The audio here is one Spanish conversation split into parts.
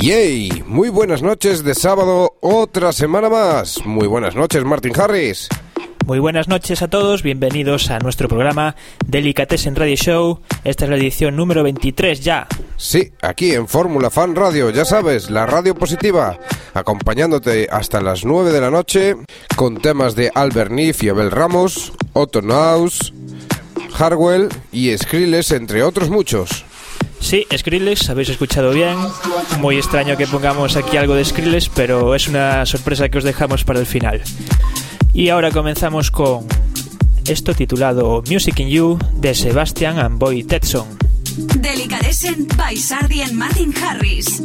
Yay, muy buenas noches de sábado, otra semana más. Muy buenas noches, Martin Harris. Muy buenas noches a todos, bienvenidos a nuestro programa Delicatessen Radio Show. Esta es la edición número 23 ya. Sí, aquí en Fórmula Fan Radio, ya sabes, la radio positiva, acompañándote hasta las 9 de la noche con temas de Albert Niff y Abel Ramos, Otto Naus, Harwell y Skrillex, entre otros muchos. Sí, Skrillex, habéis escuchado bien. Muy extraño que pongamos aquí algo de Skrillex, pero es una sorpresa que os dejamos para el final. Y ahora comenzamos con esto titulado Music in You de Sebastian and Boy Tetson. Delicatessen by Sardi and Martin Harris.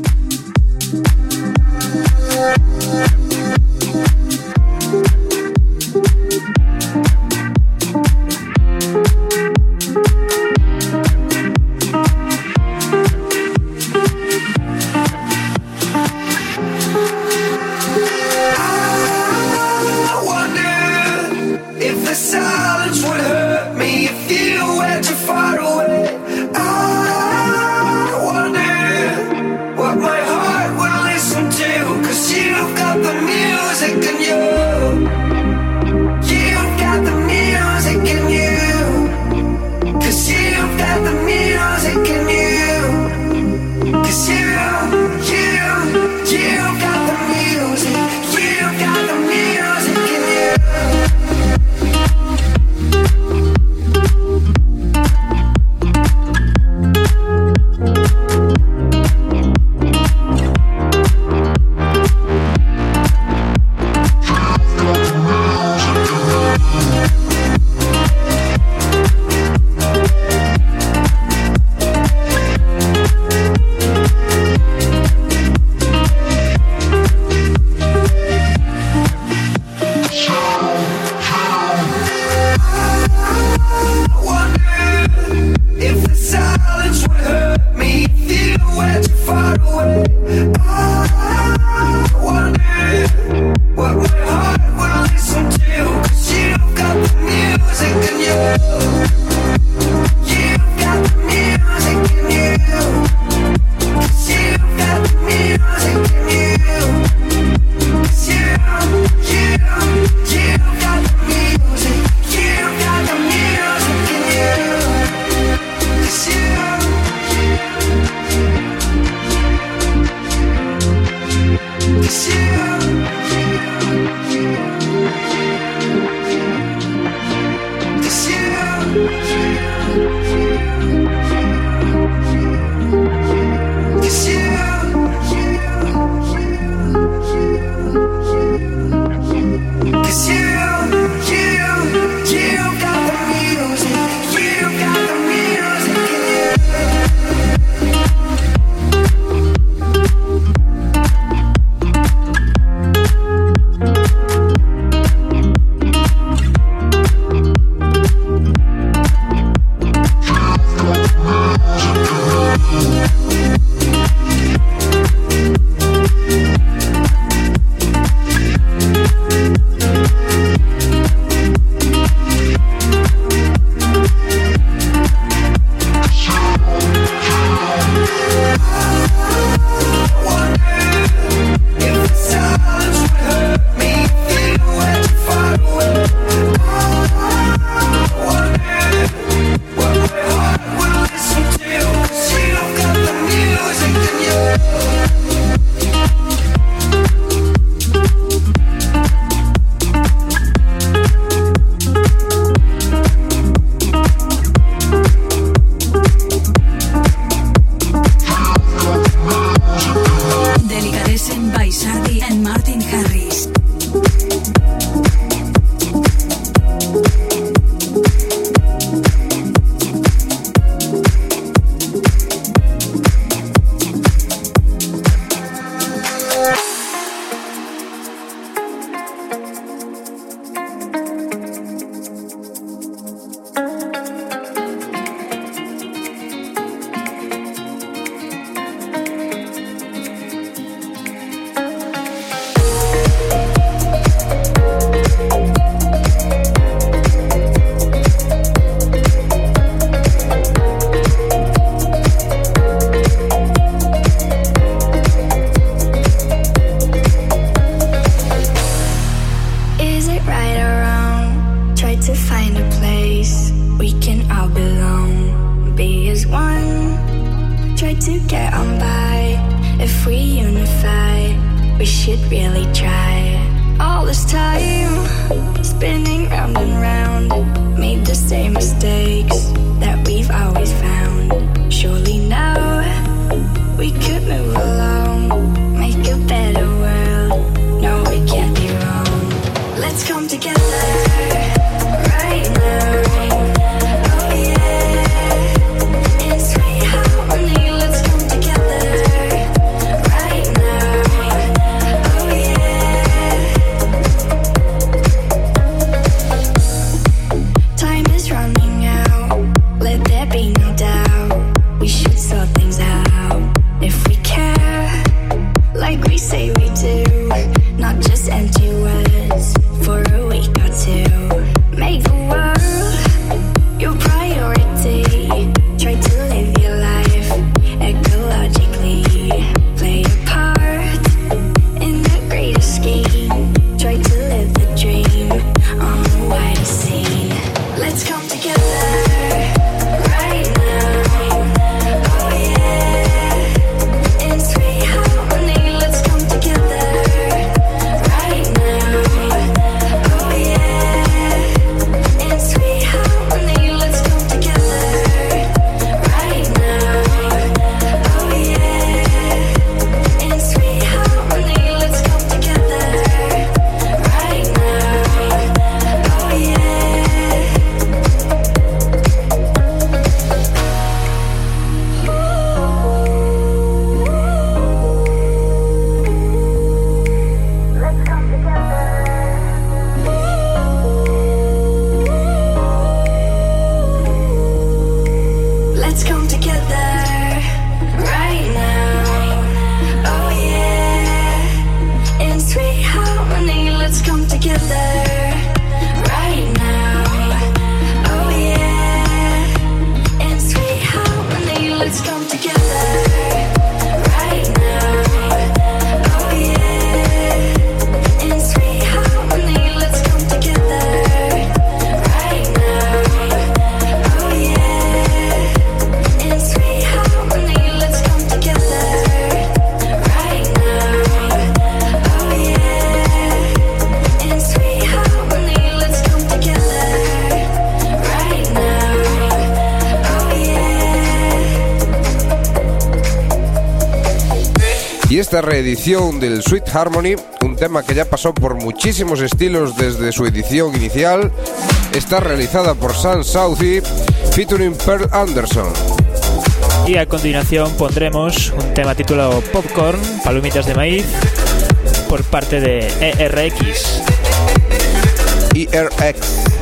We should really try. All this time spinning round and round, made the same mistakes. reedición del Sweet Harmony, un tema que ya pasó por muchísimos estilos desde su edición inicial. Está realizada por Sam Southey, featuring Pearl Anderson. Y a continuación pondremos un tema titulado Popcorn, palomitas de maíz, por parte de ERX. ERX.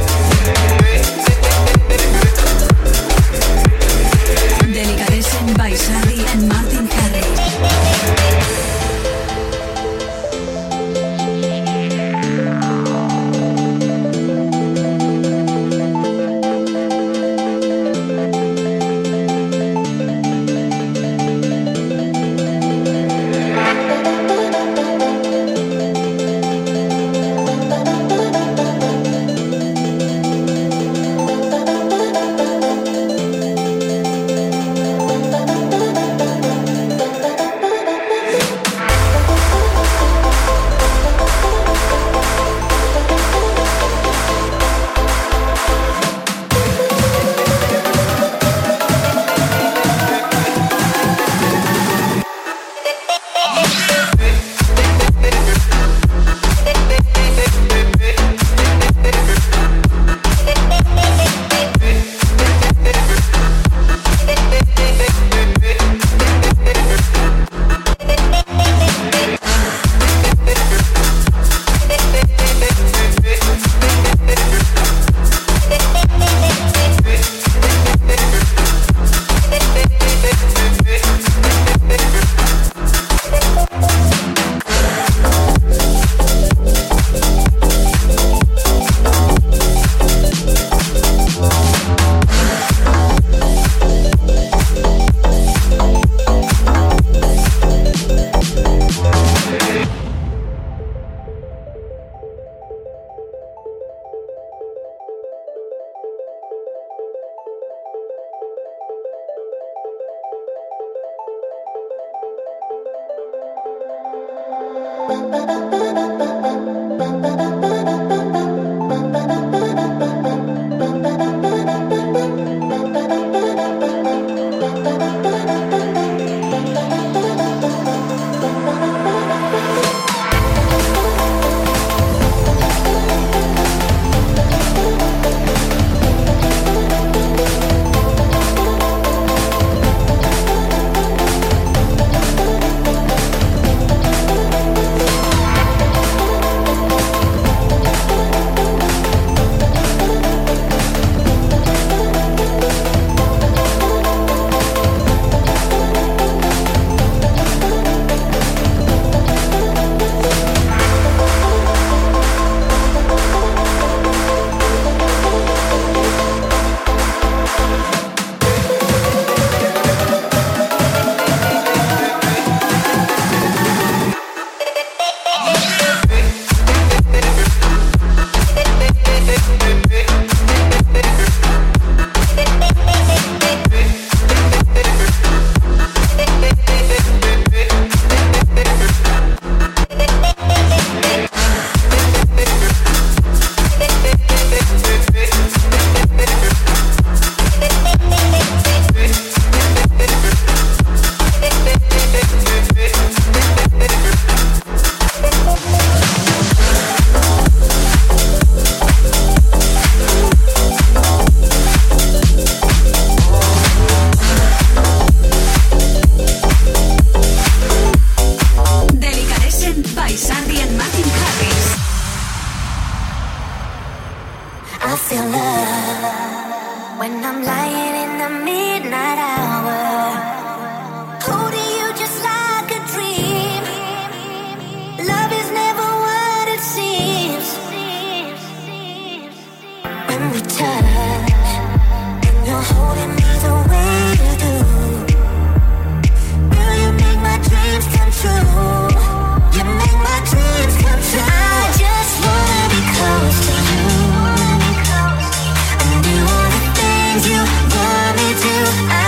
I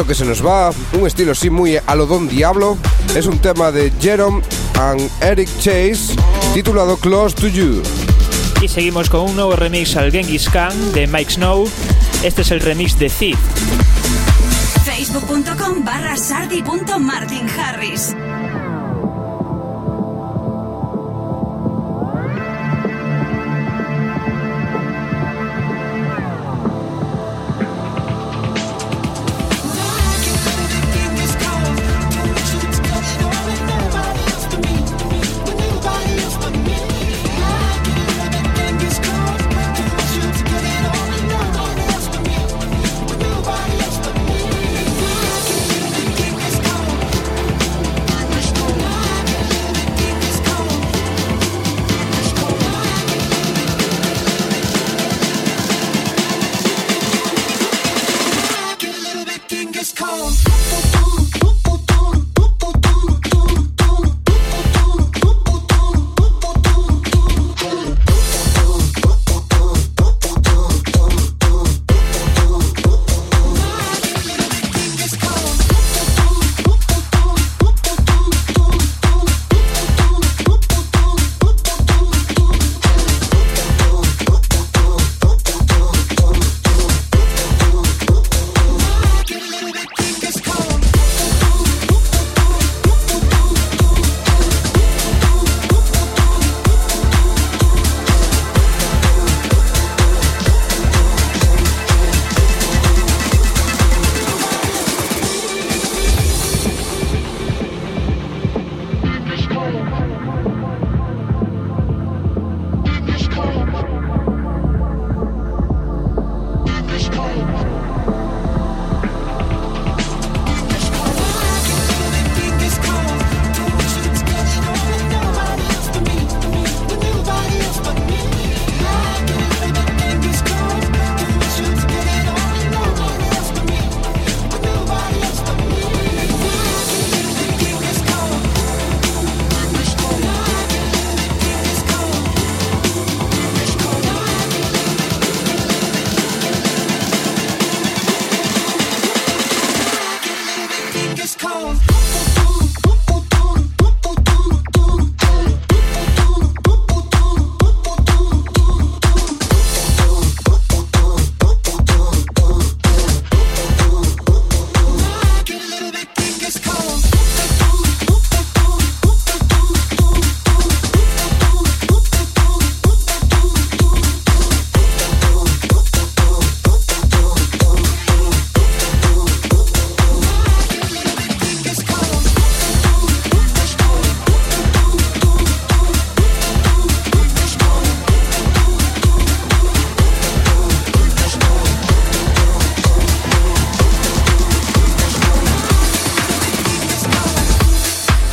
esto que se nos va, un estilo así muy a lo Don Diablo, es un tema de Jerome and Eric Chase titulado Close to You. Y seguimos con un nuevo remix al Genghis Khan de Mike Snow. Este es el remix de Thief. Facebook.com barra sardi.martinharris.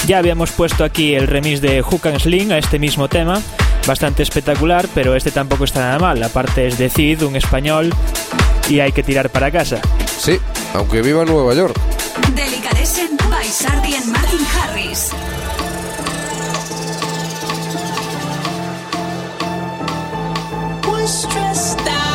Ya habíamos puesto aquí el remix de Hook and Sling a este mismo tema, bastante espectacular, pero este tampoco está nada mal. Aparte es de Cid, un español, y hay que tirar para casa. Sí, aunque viva en Nueva York. Delicatessen by Sardi and Martin Harris. stressed out.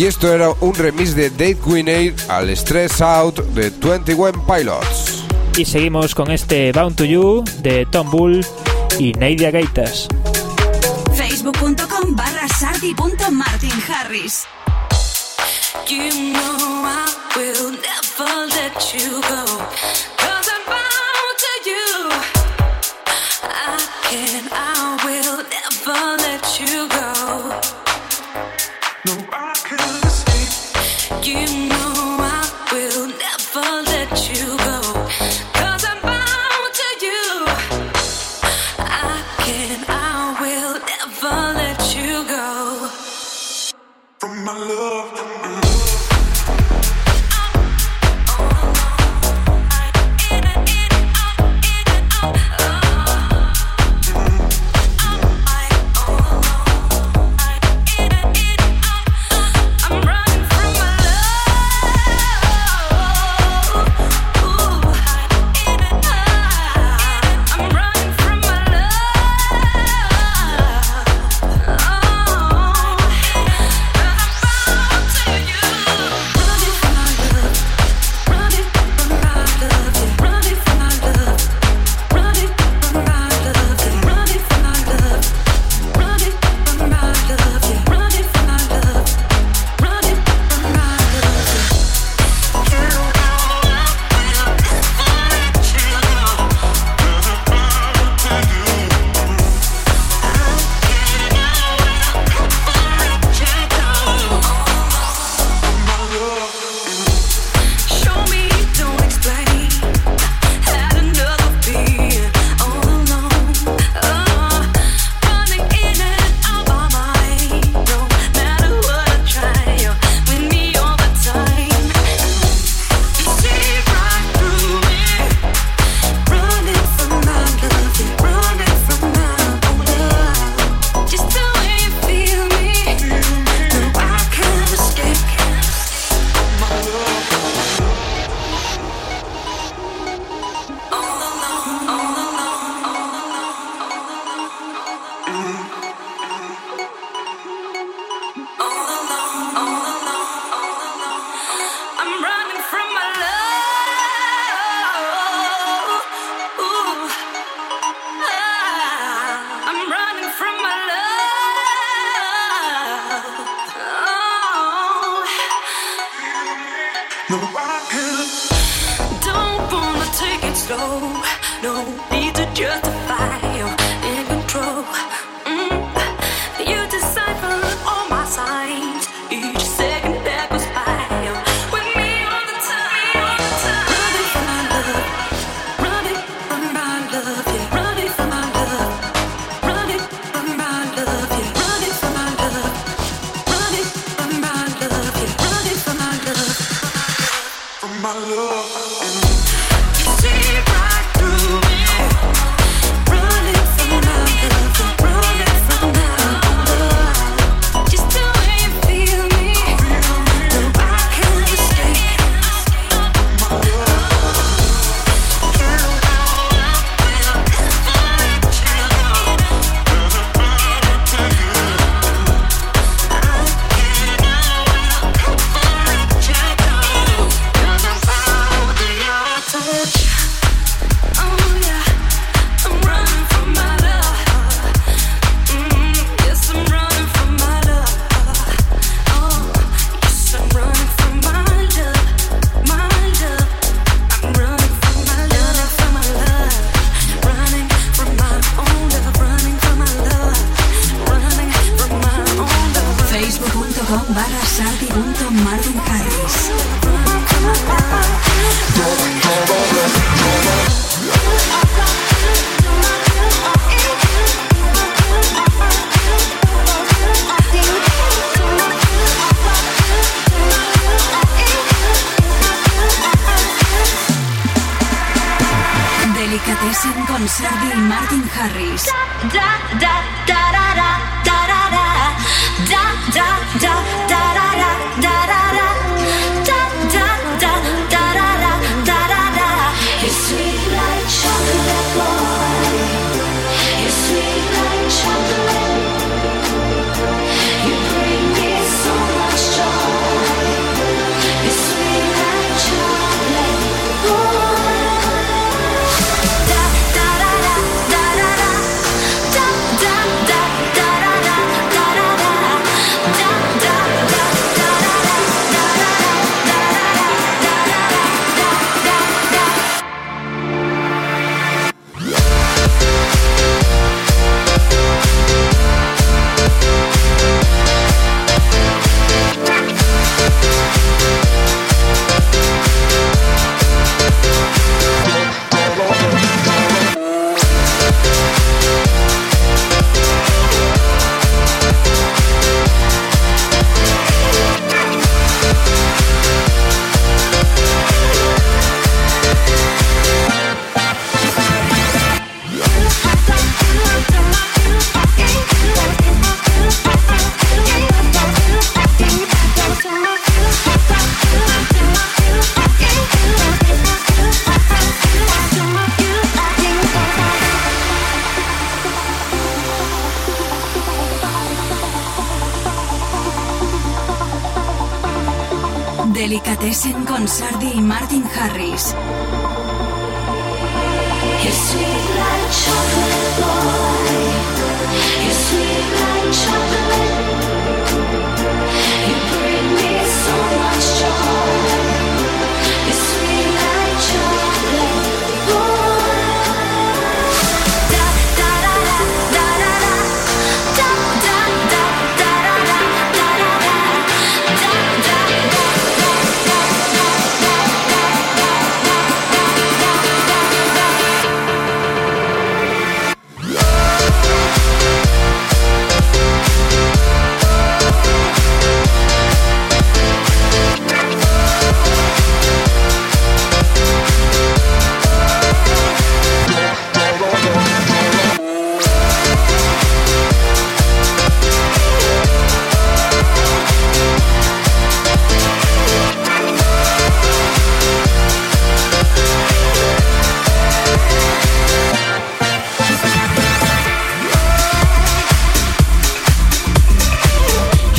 Y esto era un remix de Dave Quinade al Stress Out de 21 Pilots. Y seguimos con este Bound to You de Tom Bull y Neidia Gaitas. Facebook.com barra sardi.martin harris. Will never.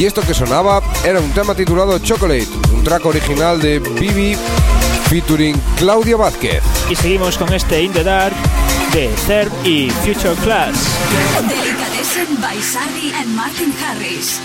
Y esto que sonaba era un tema titulado Chocolate, un track original de Bibi featuring Claudia Vázquez. Y seguimos con este In the Dark de Third y Future Class. Delicatessen by Sally and Martin Harris.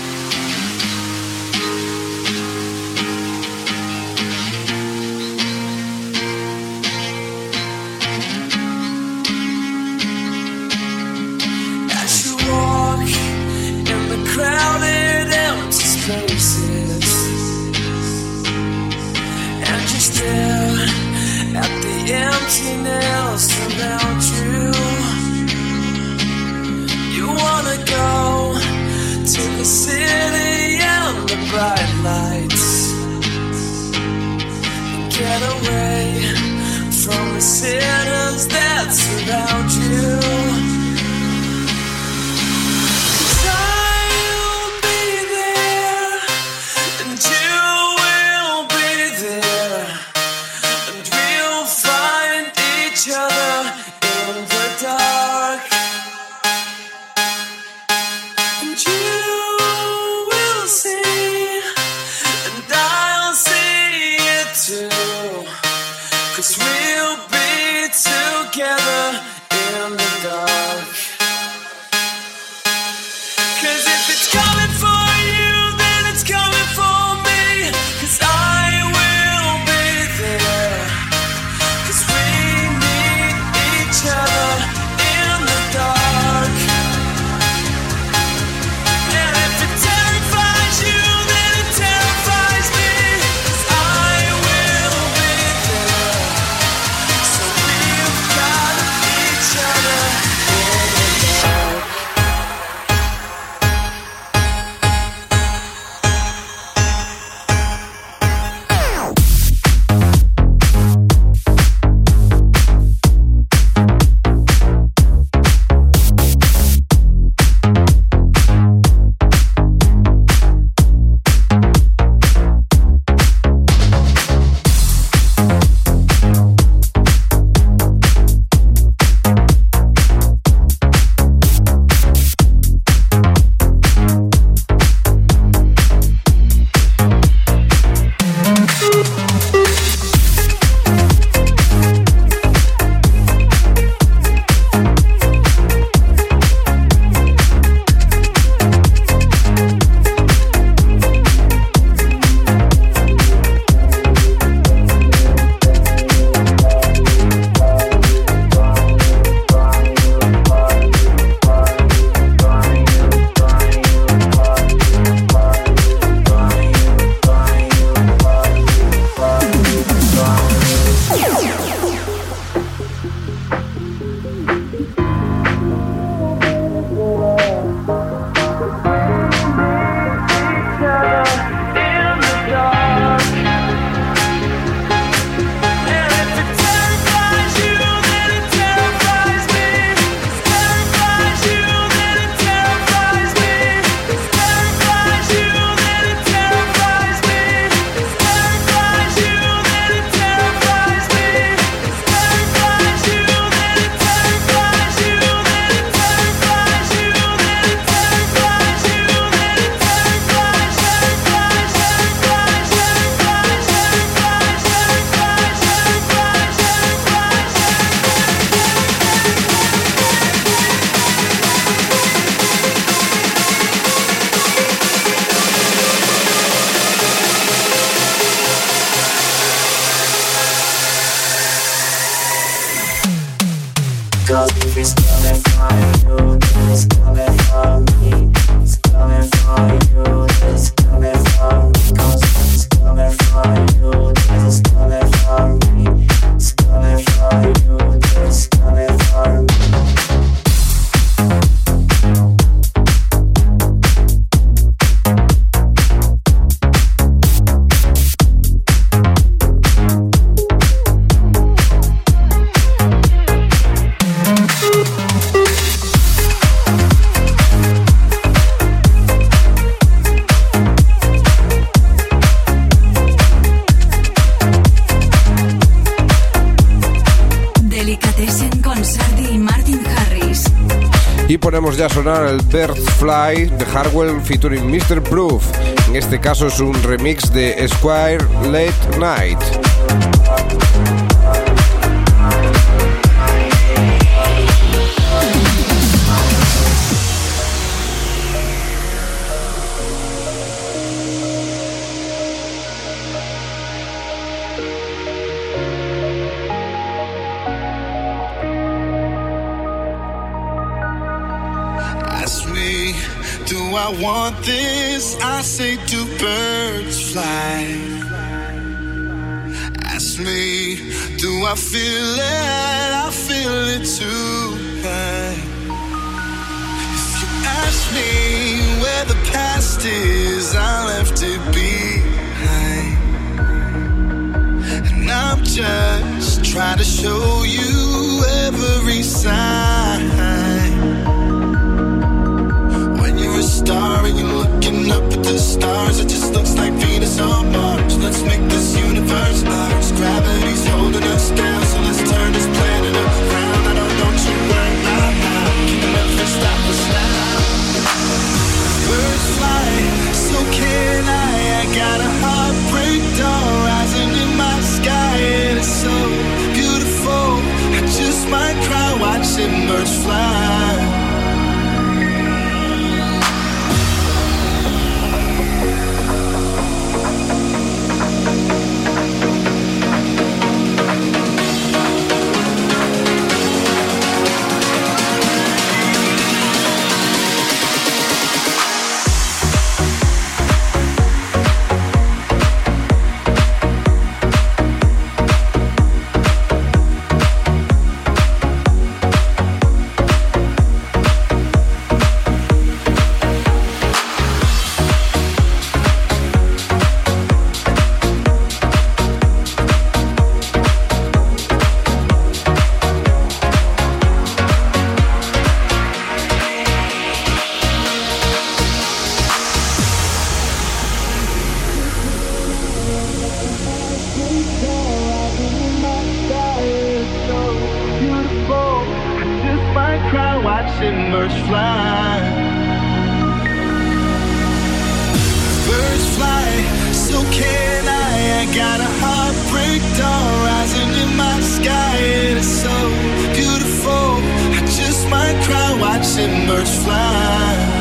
Fly de Hardwell featuring Mr. Proof. En este caso es un remix de Squire Late Night. Do I want this? I say, do birds fly? Ask me, do I feel it? I feel it too. If you ask me where the past is, I left it behind. And I'm just trying to show you every sign. Star and you're looking up at the stars, it just looks like Venus on Mars. Let's make this universe ours. Gravity's holding us down, so let's turn this planet around. I don't, don't you worry about now. Can never stop us now. Birds fly, so can I. I got a heartbreak dawn rising in my sky, and it's so beautiful. I just might cry watching birds fly. Watching birds fly. Birds fly, so can I. I got a heartbreak dawn rising in my sky. It is so beautiful. I just might cry watching birds fly.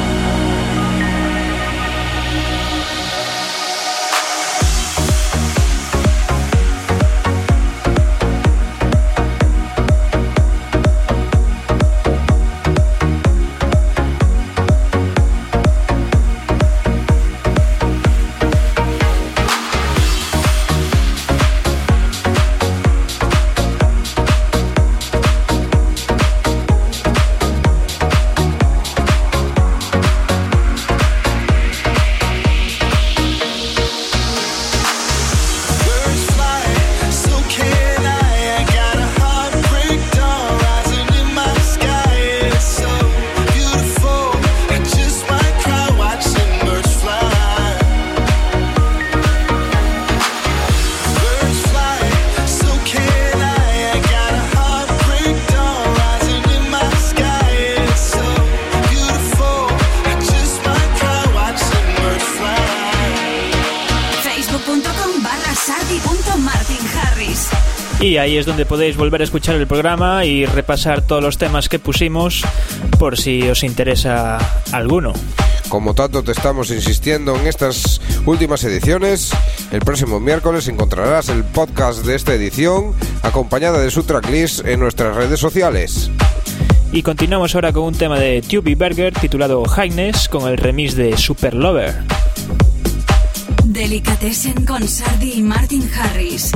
Ahí es donde podéis volver a escuchar el programa y repasar todos los temas que pusimos por si os interesa alguno. Como tanto te estamos insistiendo en estas últimas ediciones, el próximo miércoles encontrarás el podcast de esta edición acompañada de su tracklist en nuestras redes sociales. Y continuamos ahora con un tema de Tubby Berger titulado Highness con el remix de Super Lover. Delicatessen con Sardi y Martin Harris.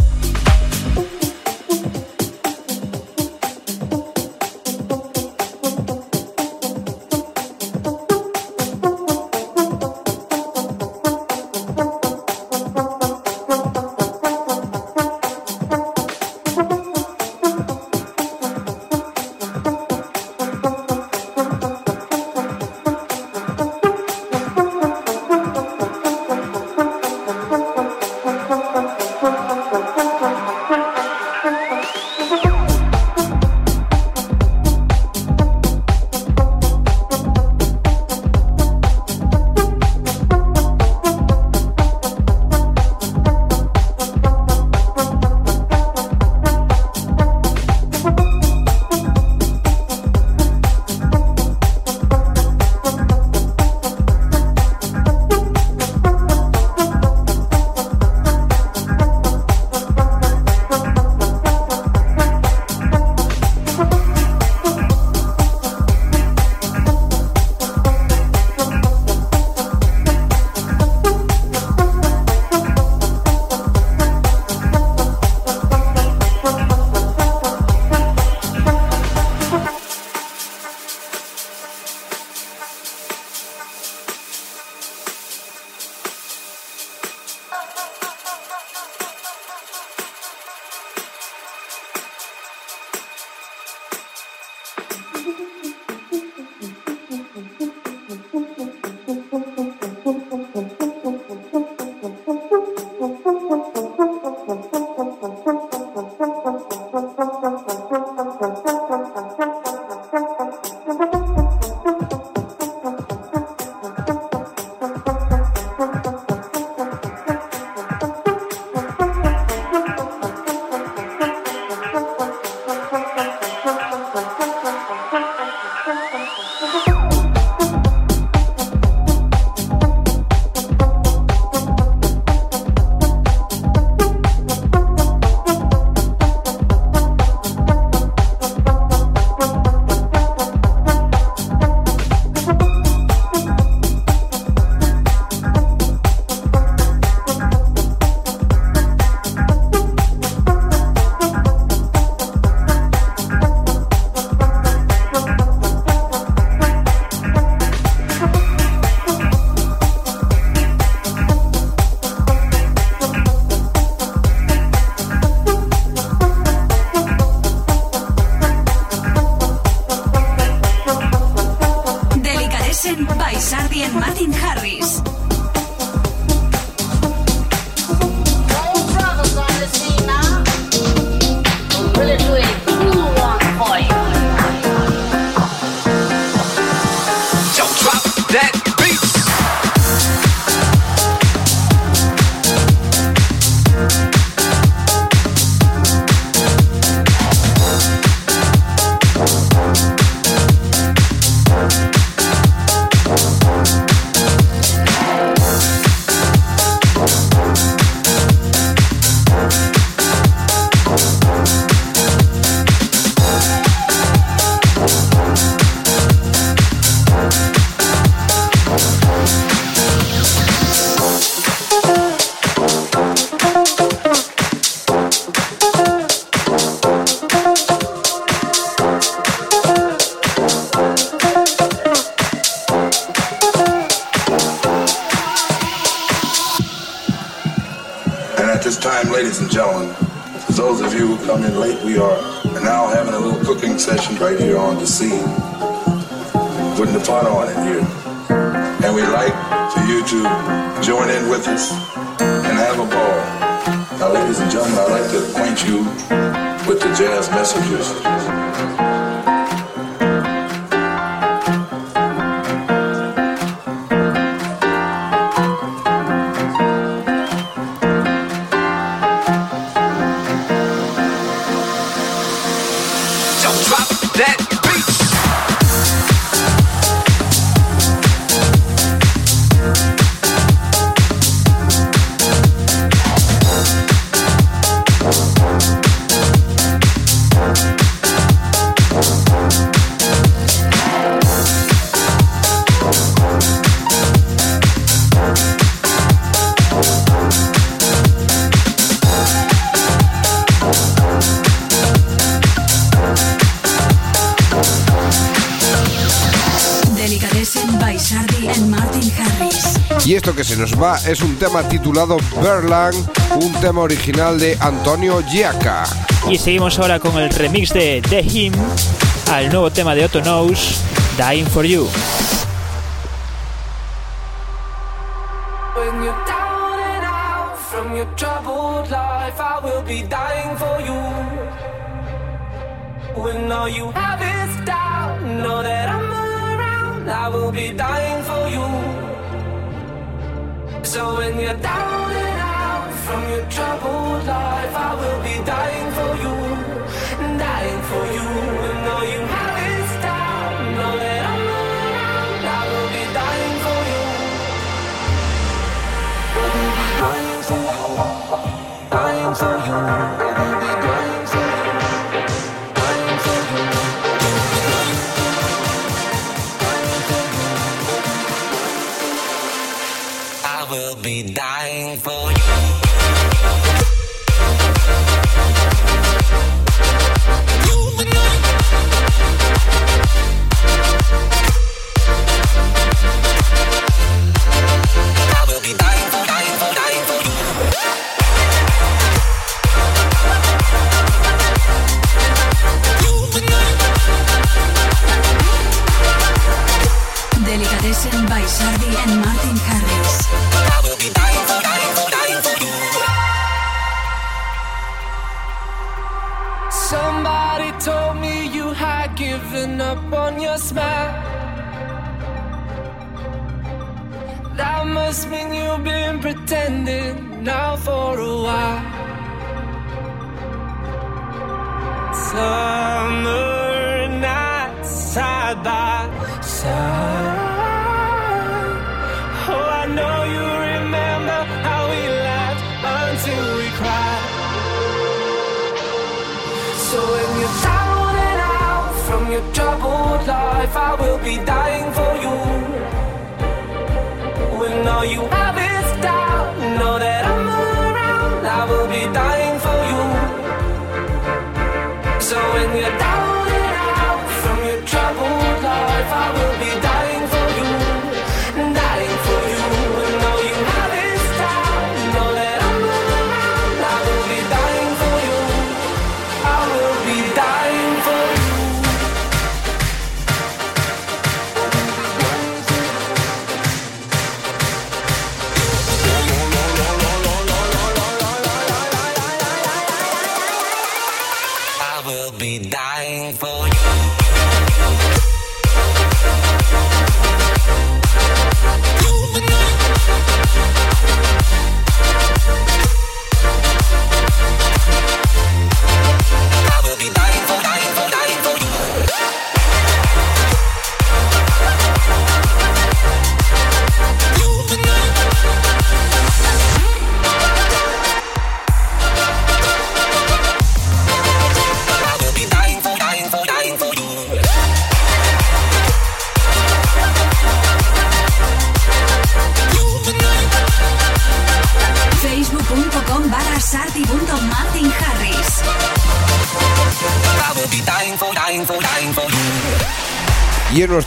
We are now having a little cooking session right here on the scene. Putting the pot on in here. And we'd like for you to join in with us and have a ball. Now, ladies and gentlemen, I'd like to acquaint you with the jazz messengers. Nos va es un tema titulado Berlang, un tema original de Antonio Giaca. Y seguimos ahora con el remix de The Him al nuevo tema de Otto Knows, Dying for You. When you're down and out from your troubled life, I will be dying for you. When all you have is doubt, know that I'm around, I will be dying for you. So when you're down and out from your troubled life, I will be dying for you, dying for you. Dying for you. By Sardi and Martin Harris. Somebody told me you had given up on your smile. That must mean you've been pretending now for a while. Summer troubled life, I will be dying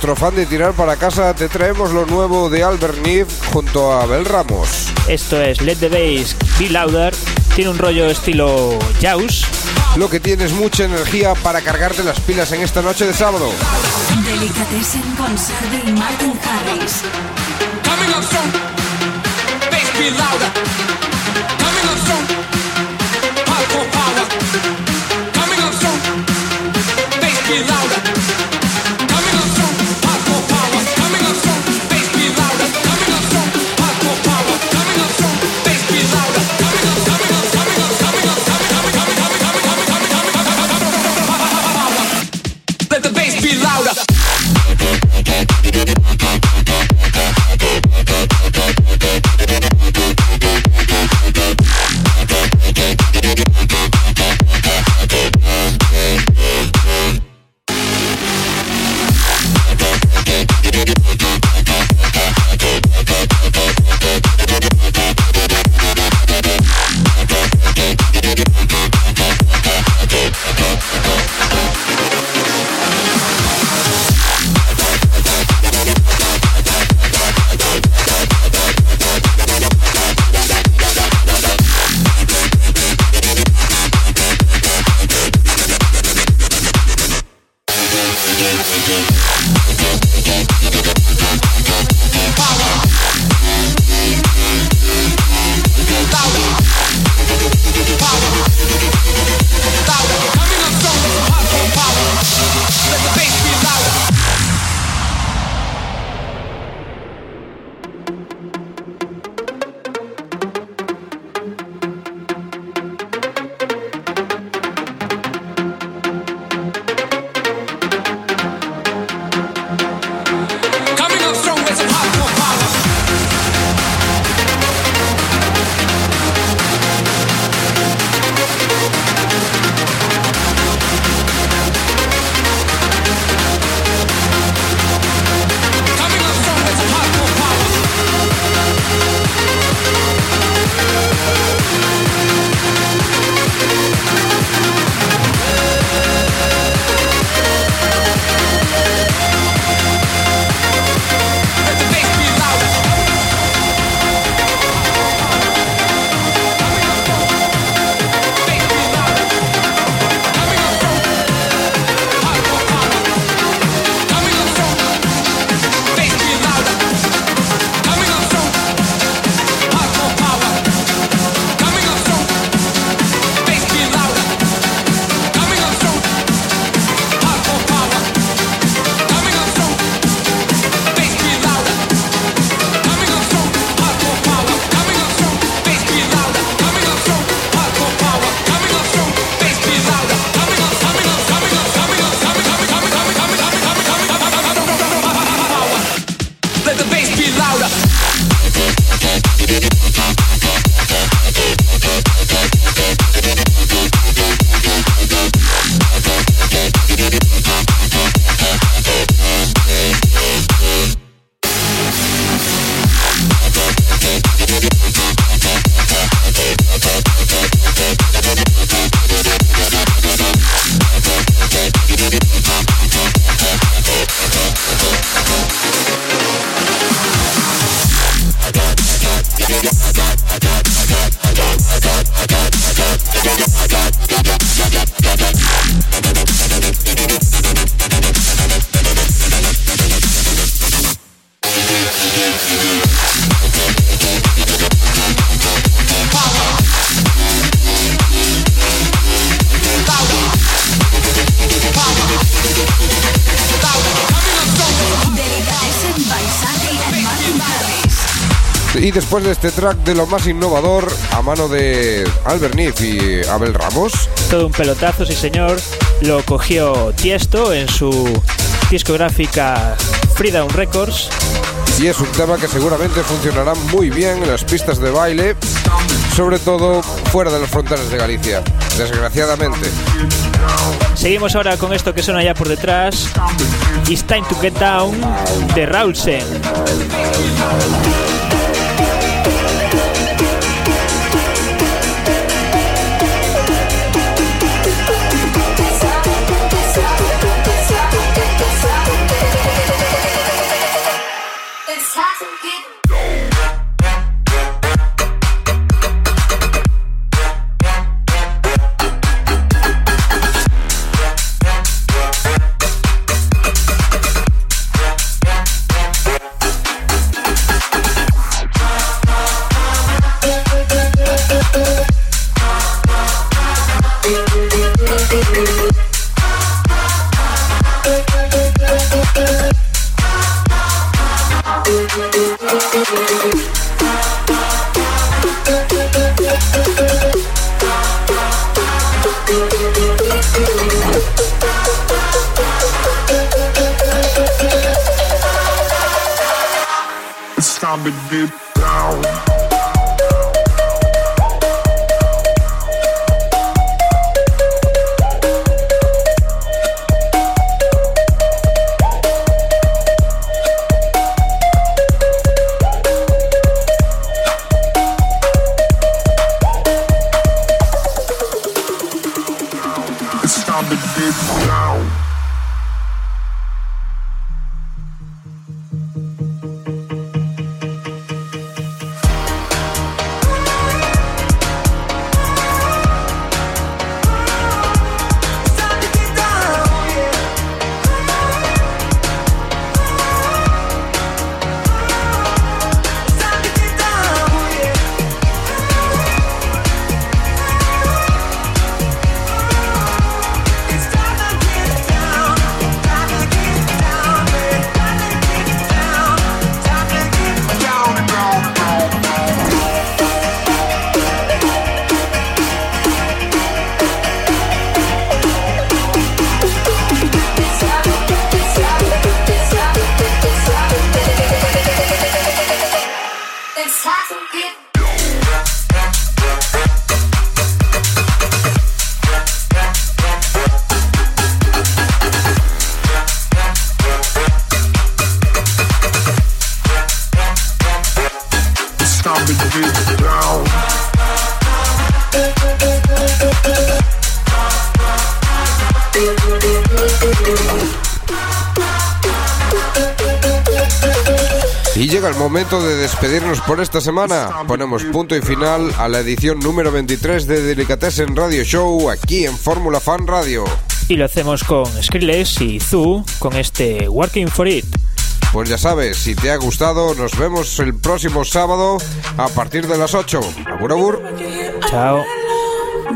nuestro fan de tirar para casa te traemos lo nuevo de Albert Nif junto a Abel Ramos. Esto es Let the Bass Be Louder. Tiene un rollo estilo Jaws. Lo que tienes mucha energía para cargarte las pilas en esta noche de sábado. Delicatessen con Sardi y Martin Harris. Coming up strong, bass be louder. Coming up strong, Y después de este track de lo más innovador, a mano de Albert Nif y Abel Ramos, Todo un pelotazo, sí señor. Lo cogió Tiesto en su discográfica Freedown Records. y es un tema que seguramente funcionará muy bien en las pistas de baile, sobre todo fuera de las fronteras de Galicia, desgraciadamente. Seguimos ahora con esto que suena ya por detrás. It's Time to Get Down de Raulsen. Despedirnos por esta semana. Ponemos punto y final a la edición número 23 de Delicatessen Radio Show aquí en Fórmula Fan Radio. Y lo hacemos con Skrillex y Zoo con este Working for It. Pues ya sabes, si te ha gustado, nos vemos el próximo sábado a partir de las 8. Abur, abur. Chao.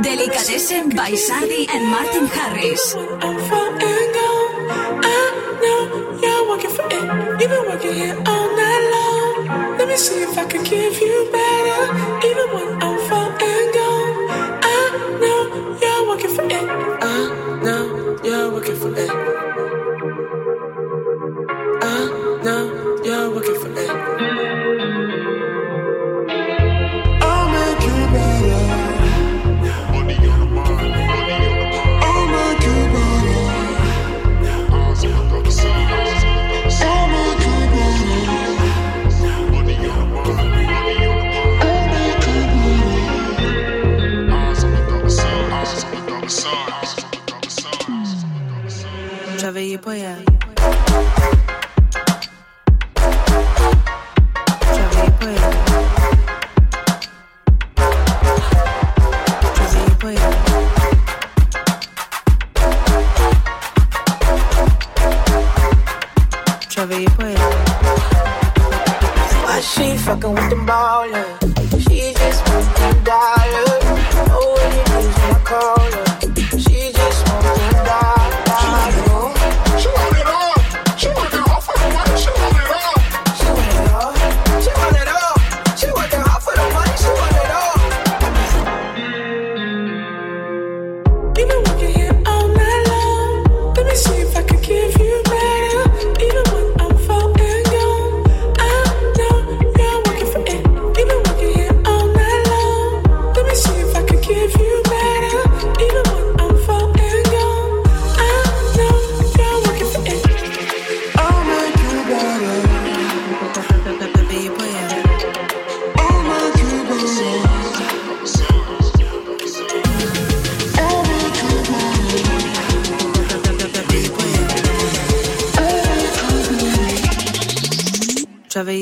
Delicatessen by Sardi and Martin Harris. I'm falling down. I know you're working for it. You've been working here all night see if I can give you better. Even when I'm falling down. I know you're working for it. Yeah.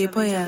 也不呀。